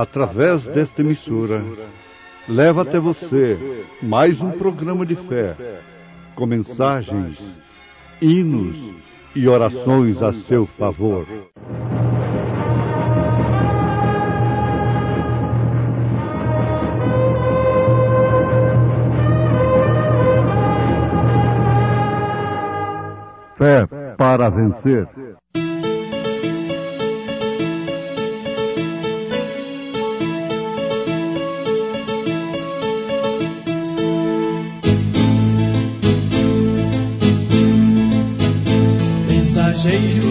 através desta emissora, leva até você mais um programa de fé, com mensagens, hinos e orações a seu favor. Fé para vencer. Mensageiro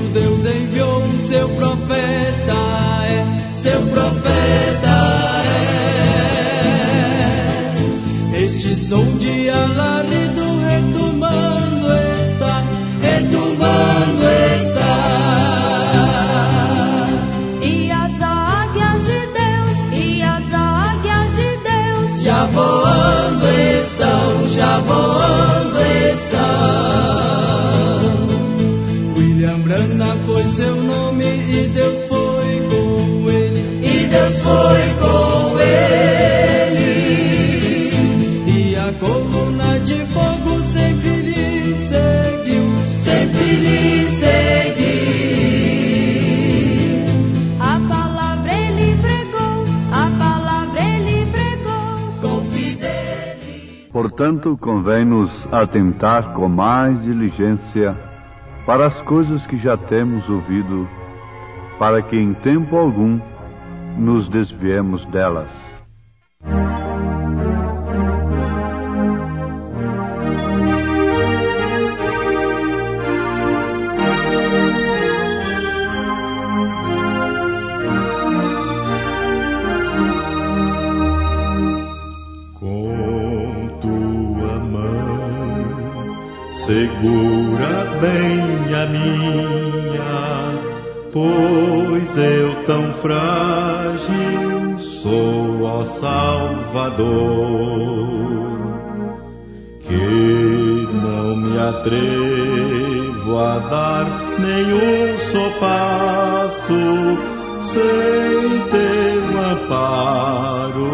Portanto, convém-nos atentar com mais diligência para as coisas que já temos ouvido, para que em tempo algum nos desviemos delas. Segura bem a minha, pois eu tão frágil sou, ó Salvador, que não me atrevo a dar nenhum só passo sem teu amparo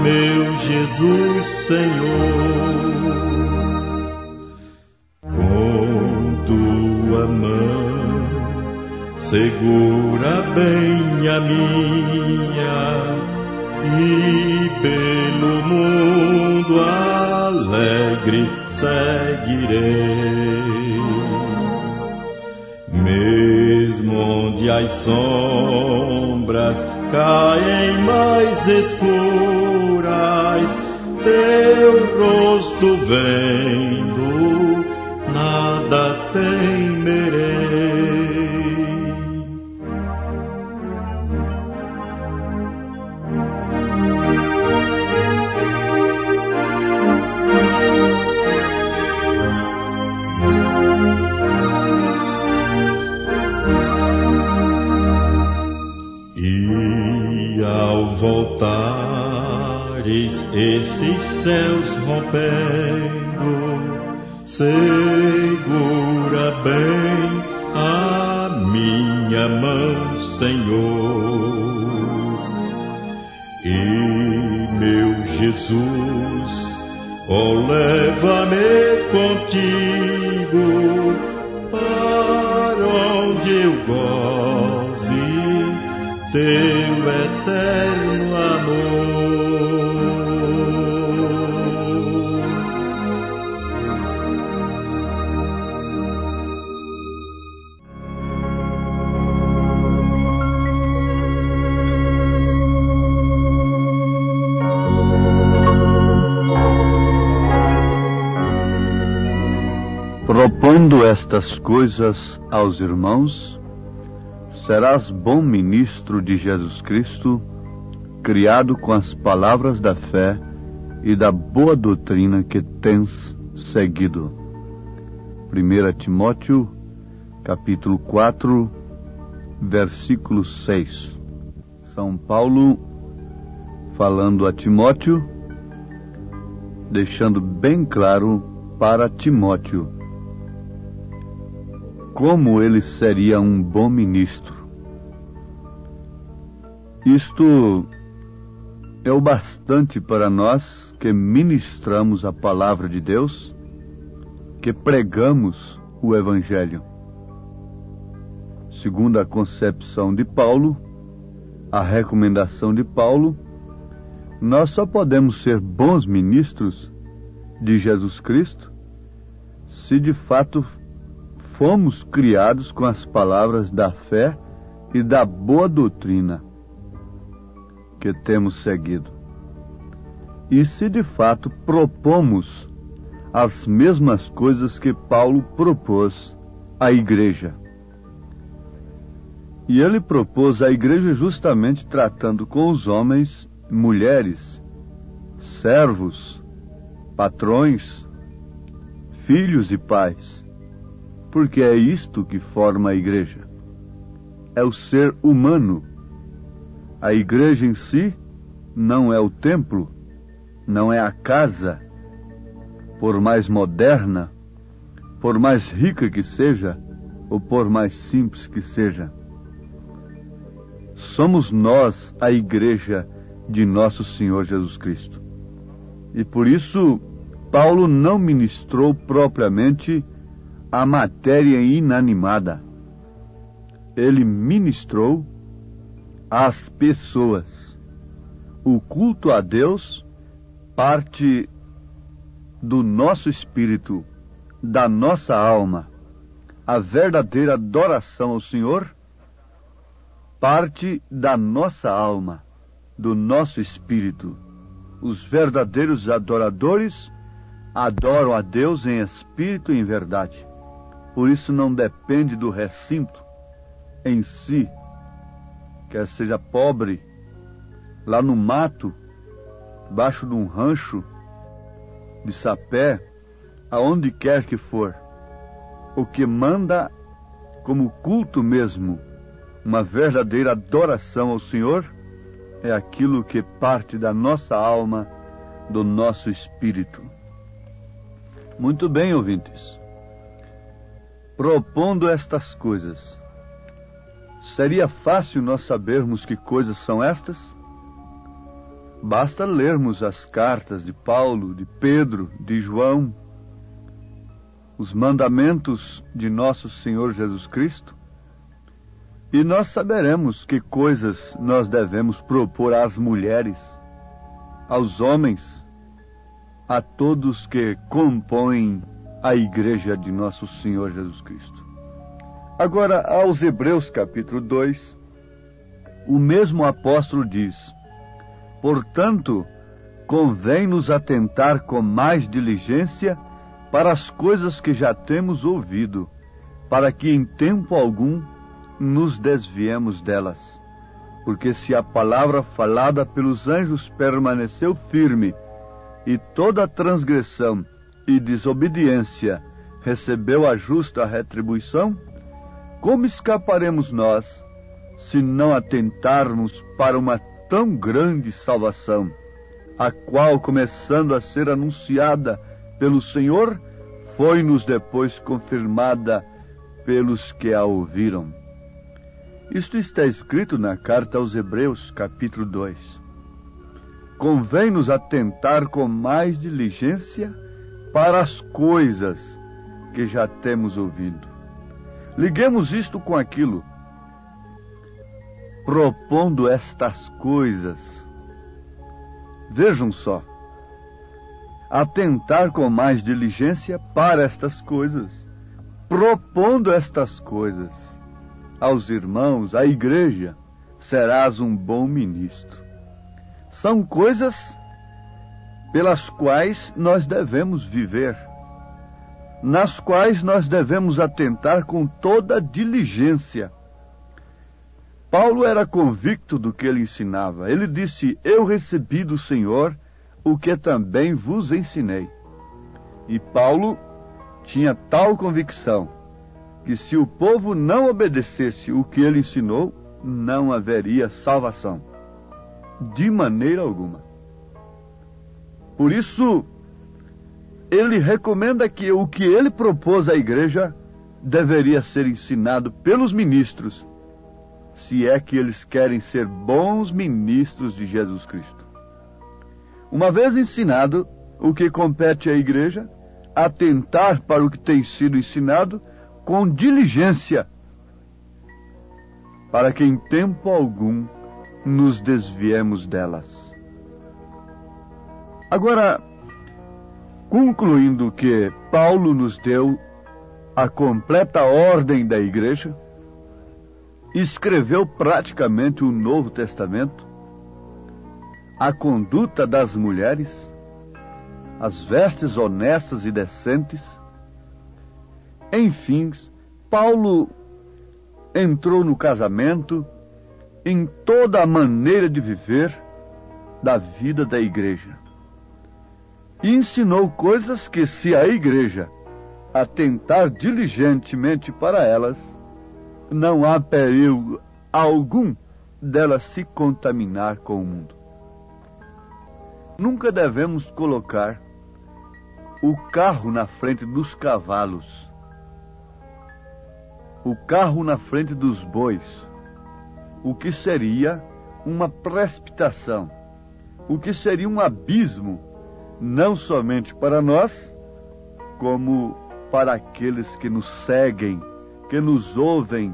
meu Jesus Senhor. Segura bem a minha e pelo mundo alegre seguirei. Mesmo onde as sombras caem mais escuras, teu rosto vendo, voltares esses céus rompendo, segura bem a minha mão, Senhor. E meu Jesus, ó leva-me contigo para onde eu goze teu eterno estas coisas aos irmãos, serás bom ministro de Jesus Cristo, criado com as palavras da fé e da boa doutrina que tens seguido. 1 Timóteo, capítulo 4, versículo 6. São Paulo falando a Timóteo, deixando bem claro para Timóteo como ele seria um bom ministro, Isto é o bastante para nós que ministramos a palavra de Deus, que pregamos o Evangelho. Segundo a concepção de Paulo, a recomendação de Paulo, nós só podemos ser bons ministros de Jesus Cristo se de fato fomos criados com as palavras da fé e da boa doutrina que temos seguido. E se de fato propomos as mesmas coisas que Paulo propôs à igreja. E ele propôs à igreja justamente tratando com os homens, mulheres, servos, patrões, filhos e pais, porque é isto que forma a igreja. É o ser humano a igreja em si não é o templo, não é a casa, por mais moderna, por mais rica que seja, ou por mais simples que seja. Somos nós a igreja de nosso Senhor Jesus Cristo. E por isso, Paulo não ministrou propriamente a matéria inanimada. Ele ministrou às pessoas. O culto a Deus parte do nosso espírito, da nossa alma. A verdadeira adoração ao Senhor parte da nossa alma, do nosso espírito. Os verdadeiros adoradores adoram a Deus em espírito e em verdade. Por isso não depende do recinto em si, quer seja pobre, lá no mato, debaixo de um rancho de sapé, aonde quer que for, o que manda como culto mesmo, uma verdadeira adoração ao Senhor, é aquilo que parte da nossa alma, do nosso espírito. Muito bem, ouvintes. Propondo estas coisas, Seria fácil nós sabermos que coisas são estas? Basta lermos as cartas de Paulo, de Pedro, de João, os mandamentos de nosso Senhor Jesus Cristo, e nós saberemos que coisas nós devemos propor às mulheres, aos homens, a todos que compõem a igreja de nosso Senhor Jesus Cristo. Agora, aos Hebreus capítulo 2, o mesmo apóstolo diz: Portanto, convém-nos atentar com mais diligência para as coisas que já temos ouvido, para que em tempo algum nos desviemos delas. Porque se a palavra falada pelos anjos permaneceu firme, e toda transgressão e desobediência recebeu a justa retribuição, como escaparemos nós se não atentarmos para uma tão grande salvação, a qual, começando a ser anunciada pelo Senhor, foi-nos depois confirmada pelos que a ouviram? Isto está escrito na carta aos Hebreus, capítulo 2. Convém-nos atentar com mais diligência para as coisas que já temos ouvido Liguemos isto com aquilo. Propondo estas coisas. Vejam só. Atentar com mais diligência para estas coisas. Propondo estas coisas aos irmãos, à igreja, serás um bom ministro. São coisas pelas quais nós devemos viver nas quais nós devemos atentar com toda diligência. Paulo era convicto do que ele ensinava. Ele disse: Eu recebi do Senhor o que também vos ensinei. E Paulo tinha tal convicção que se o povo não obedecesse o que ele ensinou, não haveria salvação. De maneira alguma. Por isso, ele recomenda que o que ele propôs à igreja deveria ser ensinado pelos ministros, se é que eles querem ser bons ministros de Jesus Cristo. Uma vez ensinado o que compete à igreja, atentar para o que tem sido ensinado com diligência, para que em tempo algum nos desviemos delas. Agora, concluindo que Paulo nos deu a completa ordem da igreja, escreveu praticamente o Novo Testamento, a conduta das mulheres, as vestes honestas e decentes. Enfim, Paulo entrou no casamento, em toda a maneira de viver da vida da igreja. E ensinou coisas que, se a igreja atentar diligentemente para elas, não há perigo algum dela se contaminar com o mundo. Nunca devemos colocar o carro na frente dos cavalos, o carro na frente dos bois, o que seria uma precipitação, o que seria um abismo, não somente para nós, como para aqueles que nos seguem, que nos ouvem,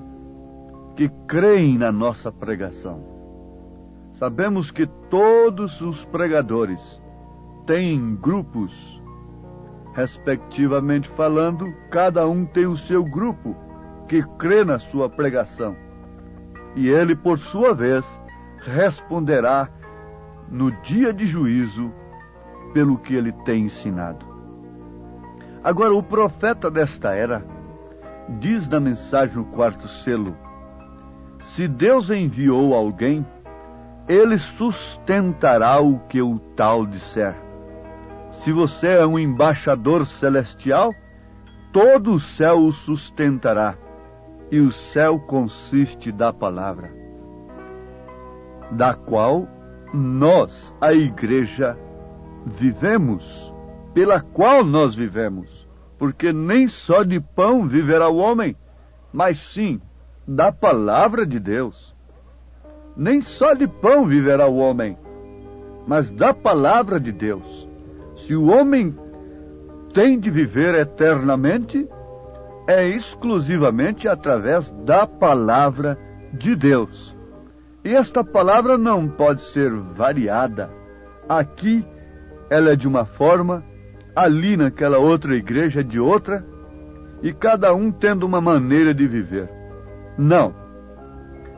que creem na nossa pregação. Sabemos que todos os pregadores têm grupos, respectivamente falando, cada um tem o seu grupo que crê na sua pregação. E ele, por sua vez, responderá no dia de juízo pelo que ele tem ensinado. Agora, o profeta desta era diz na mensagem no quarto selo: Se Deus enviou alguém, ele sustentará o que o tal disser. Se você é um embaixador celestial, todo o céu o sustentará, e o céu consiste da palavra, da qual nós, a igreja, vivemos pela qual nós vivemos. Porque nem só de pão viverá o homem, mas sim da palavra de Deus. Nem só de pão viverá o homem, mas da palavra de Deus. Se o homem tem de viver eternamente, é exclusivamente através da palavra de Deus. E esta palavra não pode ser variada. Aqui ela é de uma forma, ali naquela outra igreja de outra, e cada um tendo uma maneira de viver. Não.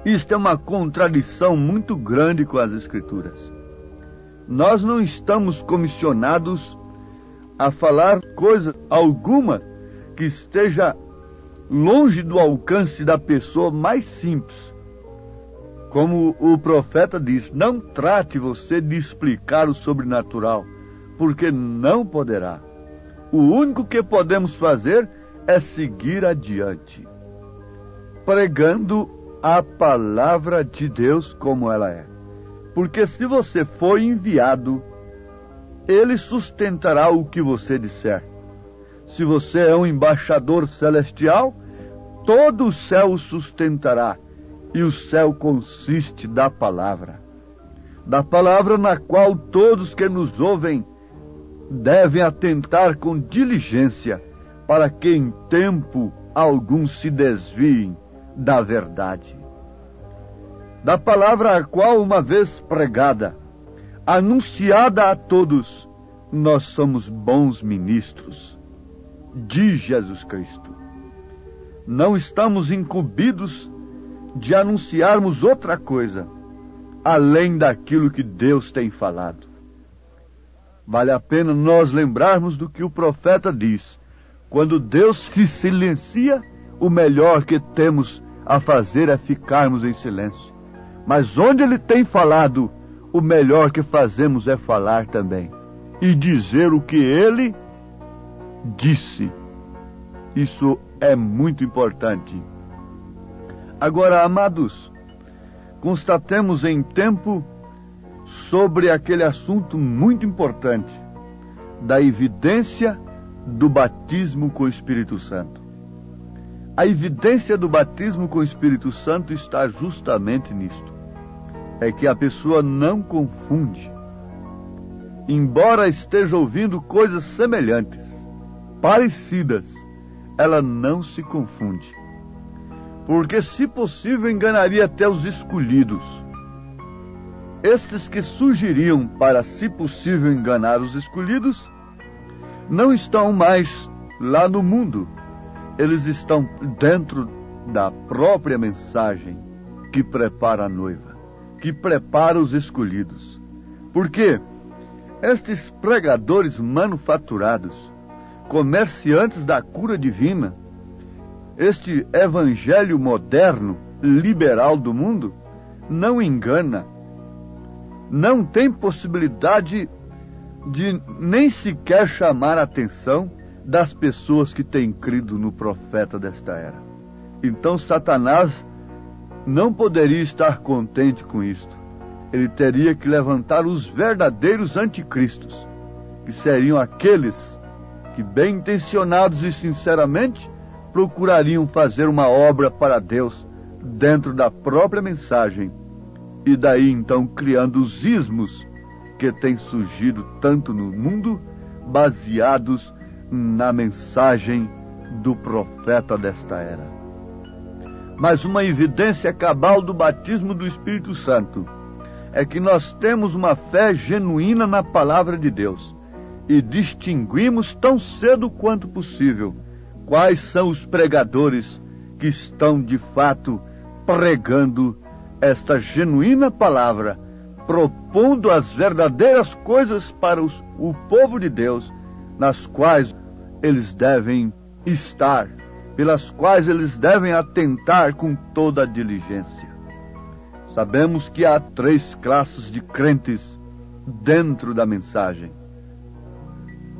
Isto é uma contradição muito grande com as Escrituras. Nós não estamos comissionados a falar coisa alguma que esteja longe do alcance da pessoa mais simples. Como o profeta diz, não trate você de explicar o sobrenatural porque não poderá. O único que podemos fazer é seguir adiante, pregando a palavra de Deus como ela é. Porque se você foi enviado, ele sustentará o que você disser. Se você é um embaixador celestial, todo o céu o sustentará, e o céu consiste da palavra. Da palavra na qual todos que nos ouvem devem atentar com diligência para que em tempo algum se desviem da verdade. Da palavra a qual, uma vez pregada, anunciada a todos, nós somos bons ministros de Jesus Cristo. Não estamos incumbidos de anunciarmos outra coisa, além daquilo que Deus tem falado. Vale a pena nós lembrarmos do que o profeta diz. Quando Deus se silencia, o melhor que temos a fazer é ficarmos em silêncio. Mas onde ele tem falado, o melhor que fazemos é falar também e dizer o que ele disse. Isso é muito importante. Agora, amados, constatemos em tempo sobre aquele assunto muito importante da evidência do batismo com o Espírito Santo. A evidência do batismo com o Espírito Santo está justamente nisto. É que a pessoa não confunde. Embora esteja ouvindo coisas semelhantes, parecidas, ela não se confunde. Porque, se possível, enganaria até os escolhidos. Estes que surgiriam para, se possível, enganar os escolhidos, não estão mais lá no mundo. Eles estão dentro da própria mensagem que prepara a noiva, que prepara os escolhidos. Porque estes pregadores manufaturados, comerciantes da cura divina, este evangelho moderno, liberal do mundo, não engana, não tem possibilidade de nem sequer chamar a atenção das pessoas que têm crido no profeta desta era. Então Satanás não poderia estar contente com isto. Ele teria que levantar os verdadeiros anticristos, que seriam aqueles que, bem intencionados e sinceramente, procurariam fazer uma obra para Deus dentro da própria mensagem, e daí então criando os ismos que têm surgido tanto no mundo, baseados na mensagem do profeta desta era. Mas uma evidência cabal do batismo do Espírito Santo é que nós temos uma fé genuína na palavra de Deus e distinguimos tão cedo quanto possível quais são os pregadores que estão de fato pregando esta genuína palavra propondo as verdadeiras coisas para os, o povo de Deus, nas quais eles devem estar, pelas quais eles devem atentar com toda a diligência. Sabemos que há três classes de crentes dentro da mensagem.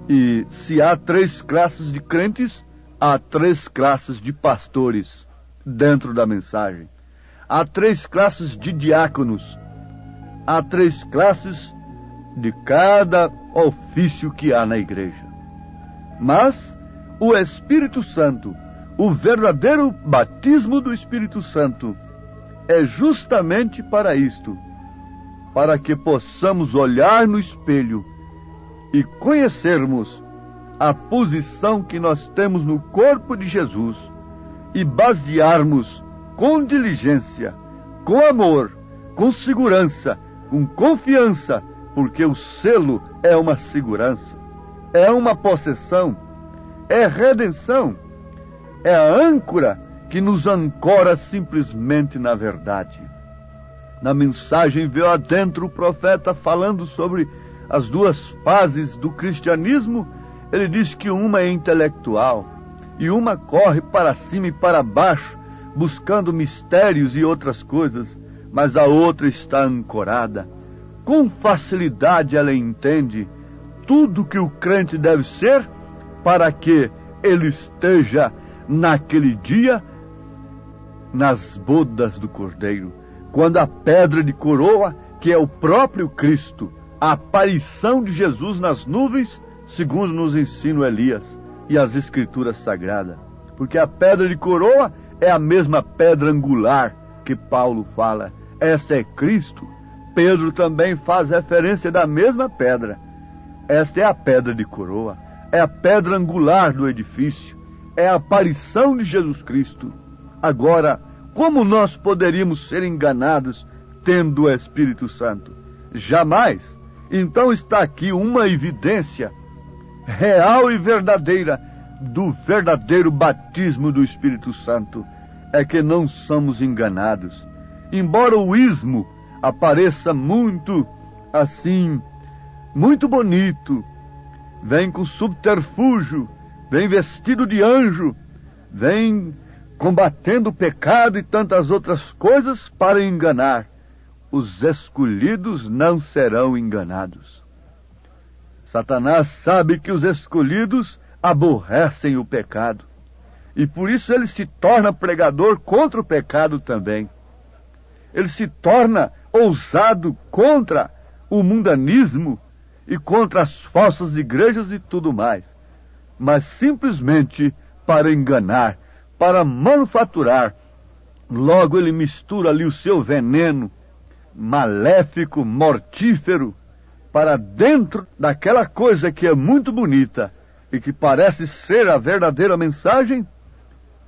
E se há três classes de crentes, há três classes de pastores dentro da mensagem. Há três classes de diáconos há três classes de cada ofício que há na igreja. Mas o Espírito Santo, o verdadeiro batismo do Espírito Santo, é justamente para isto para que possamos olhar no espelho e conhecermos a posição que nós temos no corpo de Jesus e basearmos com diligência, com amor, com segurança com confiança, porque o selo é uma segurança, é uma possessão, é redenção, é a âncora que nos ancora simplesmente na verdade. Na mensagem veio adentro o profeta falando sobre as duas fases do cristianismo. Ele diz que uma é intelectual e uma corre para cima e para baixo, buscando mistérios e outras coisas mas a outra está ancorada. Com facilidade ela entende tudo que o crente deve ser para que ele esteja naquele dia nas bodas do Cordeiro, quando a pedra de coroa, que é o próprio Cristo, a aparição de Jesus nas nuvens, segundo nos ensina Elias e as Escrituras Sagradas. Porque a pedra de coroa é a mesma pedra angular que Paulo fala esta é Cristo, Pedro também faz referência da mesma pedra. Esta é a pedra de coroa, é a pedra angular do edifício, é a aparição de Jesus Cristo. Agora, como nós poderíamos ser enganados tendo o Espírito Santo? Jamais. Então está aqui uma evidência real e verdadeira do verdadeiro batismo do Espírito Santo. É que não somos enganados embora o ismo apareça muito assim, muito bonito, vem com subterfúgio, vem vestido de anjo, vem combatendo o pecado e tantas outras coisas para enganar. Os escolhidos não serão enganados. Satanás sabe que os escolhidos aborrecem o pecado. E por isso ele se torna pregador contra o pecado também ele se torna ousado contra o mundanismo e contra as falsas igrejas e tudo mais, mas simplesmente para enganar para manufaturar. Logo ele mistura ali o seu veneno maléfico, mortífero, para dentro daquela coisa que é muito bonita e que parece ser a verdadeira mensagem,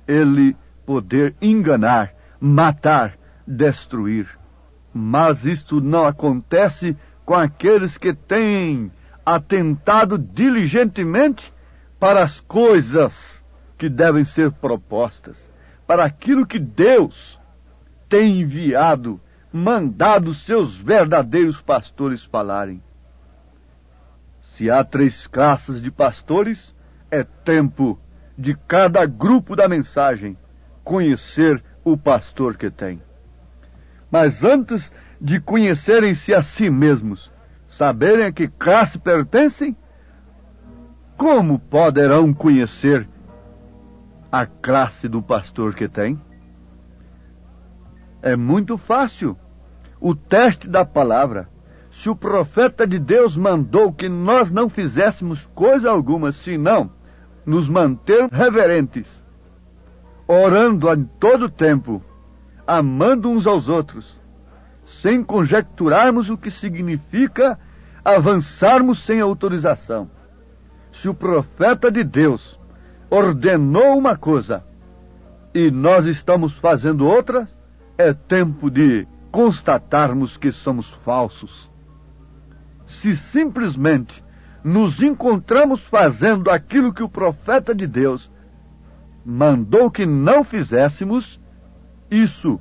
ele poder enganar, matar, destruir. Mas isto não acontece com aqueles que têm atentado diligentemente para as coisas que devem ser propostas, para aquilo que Deus tem enviado, mandado seus verdadeiros pastores falarem. Se há três classes de pastores, é tempo de cada grupo da mensagem conhecer o pastor que tem. Mas antes de conhecerem-se a si mesmos, saberem a que classe pertencem, como poderão conhecer a classe do pastor que tem? É muito fácil. O teste da palavra se o profeta de Deus mandou que nós não fizéssemos coisa alguma, senão nos manter reverentes, orando em todo tempo, amando uns aos outros, sem conjecturarmos o que significa avançarmos sem autorização. Se o profeta de Deus ordenou uma coisa e nós estamos fazendo outra, é tempo de constatarmos que somos falsos se simplesmente nos encontramos fazendo aquilo que o profeta de Deus mandou que não fizéssemos, isso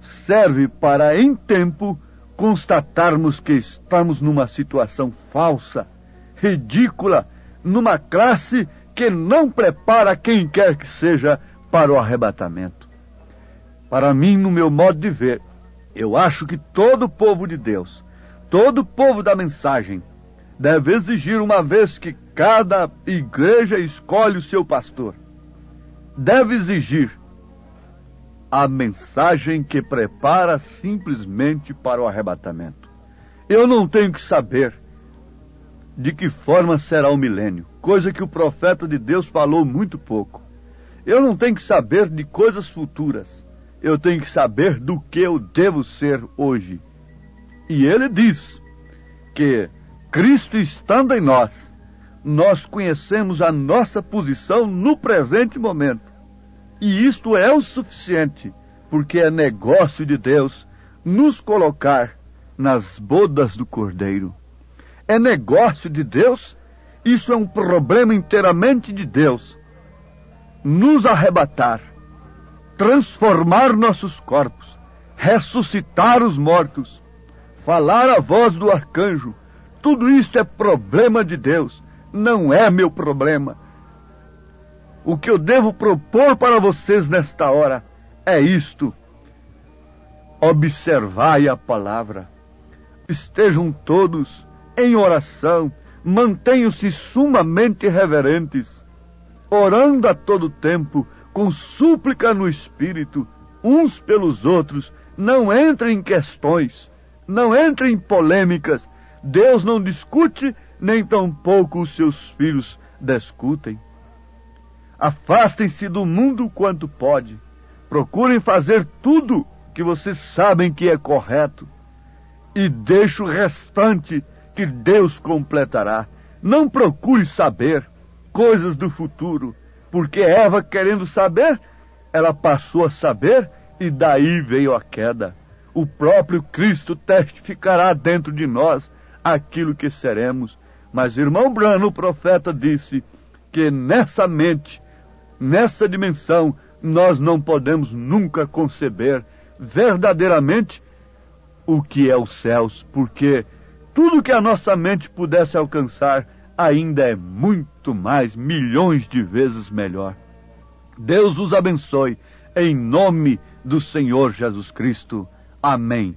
serve para, em tempo, constatarmos que estamos numa situação falsa, ridícula, numa classe que não prepara quem quer que seja para o arrebatamento. Para mim, no meu modo de ver, eu acho que todo o povo de Deus todo o povo da mensagem deve exigir, uma vez que cada igreja escolhe o seu pastor, deve exigir a mensagem que prepara simplesmente para o arrebatamento. Eu não tenho que saber de que forma será o milênio, coisa que o profeta de Deus falou muito pouco. Eu não tenho que saber de coisas futuras. Eu tenho que saber do que eu devo ser hoje. E ele diz que Cristo estando em nós, nós conhecemos a nossa posição no presente momento. E isto é o suficiente, porque é negócio de Deus nos colocar nas bodas do Cordeiro. É negócio de Deus, isso é um problema inteiramente de Deus. Nos arrebatar, transformar nossos corpos, ressuscitar os mortos falar a voz do arcanjo. Tudo isto é problema de Deus, não é meu problema. O que eu devo propor para vocês nesta hora é isto. Observai a palavra. Estejam todos em oração, mantenham-se sumamente reverentes, orando a todo tempo, com súplica no espírito, uns pelos outros, não entrem em questões não entre em polêmicas. Deus não discute, nem tampouco os seus filhos discutem. Afastem-se do mundo quanto pode. Procurem fazer tudo que vocês sabem que é correto. E deixe o restante que Deus completará. Não procure saber coisas do futuro, porque Eva, querendo saber, ela passou a saber e daí veio a queda o próprio Cristo testificará dentro de nós aquilo que seremos. Mas irmão Brano, o profeta, disse que nessa mente, nessa dimensão, nós não podemos nunca conceber verdadeiramente o que é os céus, porque tudo que a nossa mente pudesse alcançar ainda é muito mais, milhões de vezes melhor. Deus os abençoe, em nome do Senhor Jesus Cristo. Amém.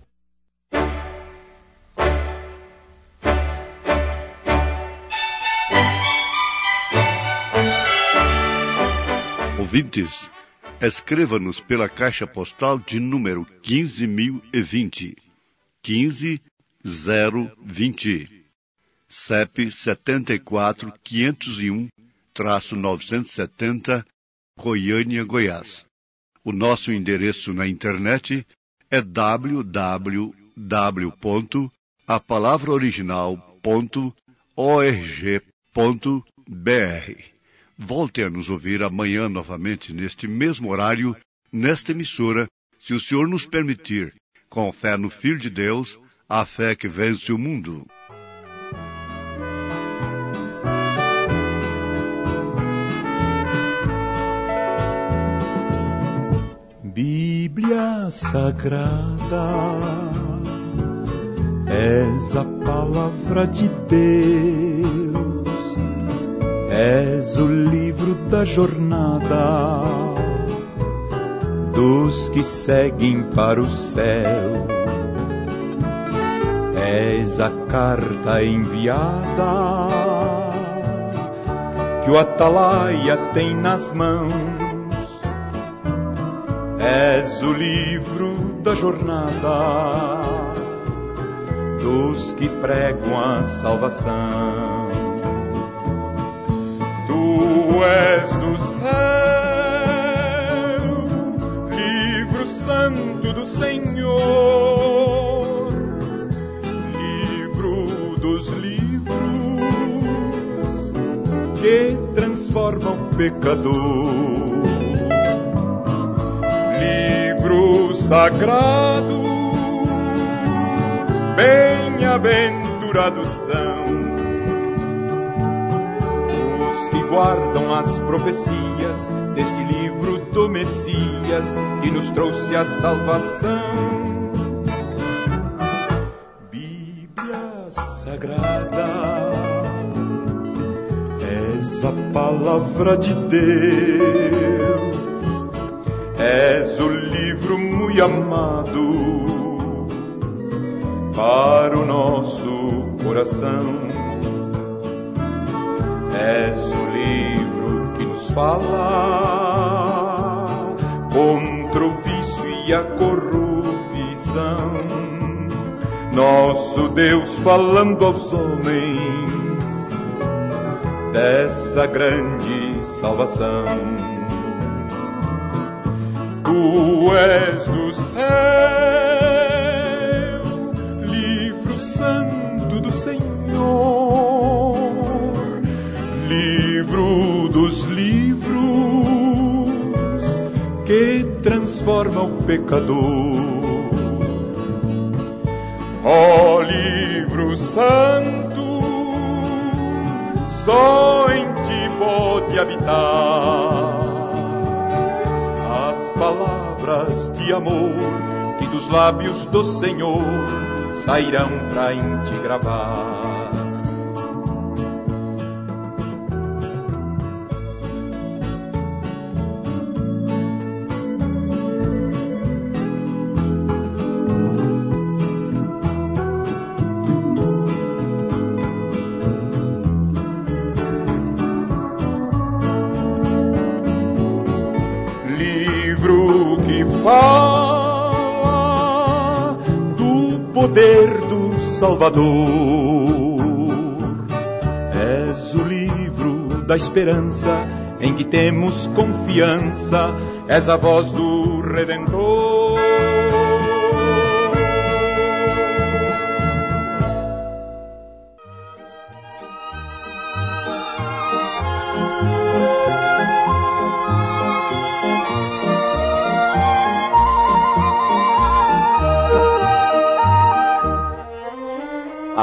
Ouvintes, escreva-nos pela caixa postal de número 15020, 15020, CEP 74 501 970 Goiânia, Goiás. O nosso endereço na internet é www.apalavraoriginal.org.br. Volte a nos ouvir amanhã novamente neste mesmo horário, nesta emissora, se o Senhor nos permitir, com fé no Filho de Deus, a fé que vence o mundo. Bíblia Sagrada, és a palavra de Deus, és o livro da jornada. Dos que seguem para o céu. És a carta enviada. Que o atalaia tem nas mãos És o livro da jornada dos que pregam a salvação. Tu és do céu, livro santo do Senhor, livro dos livros que transformam o pecador sagrado, bem-aventurados são os que guardam as profecias deste livro do Messias que nos trouxe a salvação. Bíblia Sagrada, és a palavra de Deus amado para o nosso coração. És o livro que nos fala contra o vício e a corrupção. Nosso Deus falando aos homens dessa grande salvação. Tu és do céu, livro santo do Senhor, livro dos livros que transforma o pecador. Ó oh, livro santo, só em ti pode habitar palavras de amor que dos lábios do Senhor sairão pra te gravar. Salvador. És o livro da esperança em que temos confiança, és a voz do Redentor.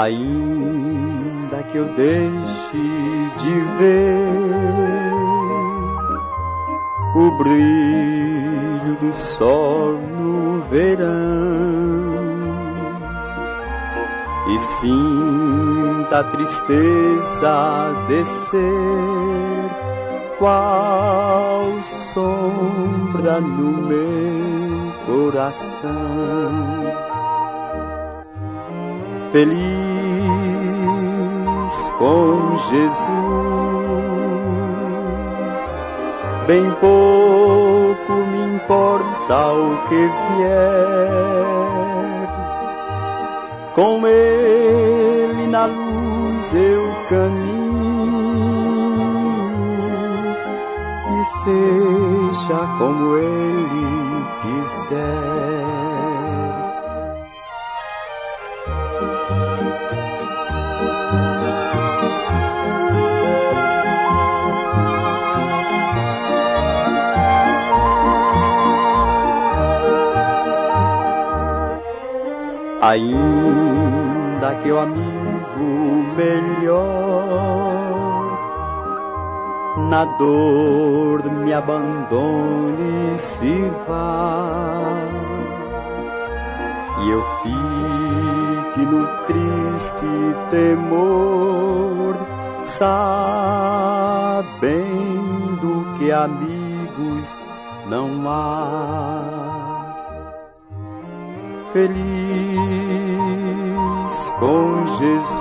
Ainda que eu deixe de ver o brilho do sol no verão e sinta a tristeza descer qual sombra no meu coração feliz com Jesus. Bem pouco me importa o que vier, com Ele na luz eu caminho e seja como Ele quiser. Ainda que o amigo melhor na dor me abandone e se vá. E eu fique no triste temor sabendo que amigos não há feliz com Jesus.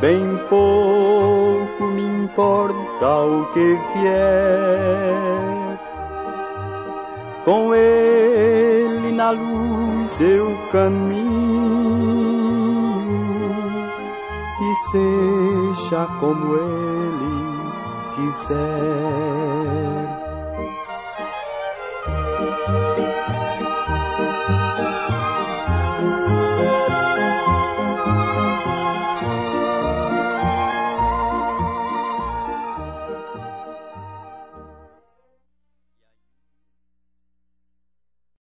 Bem pouco me importa o que vier. Com Ele na luz eu caminho e seja como Ele quiser.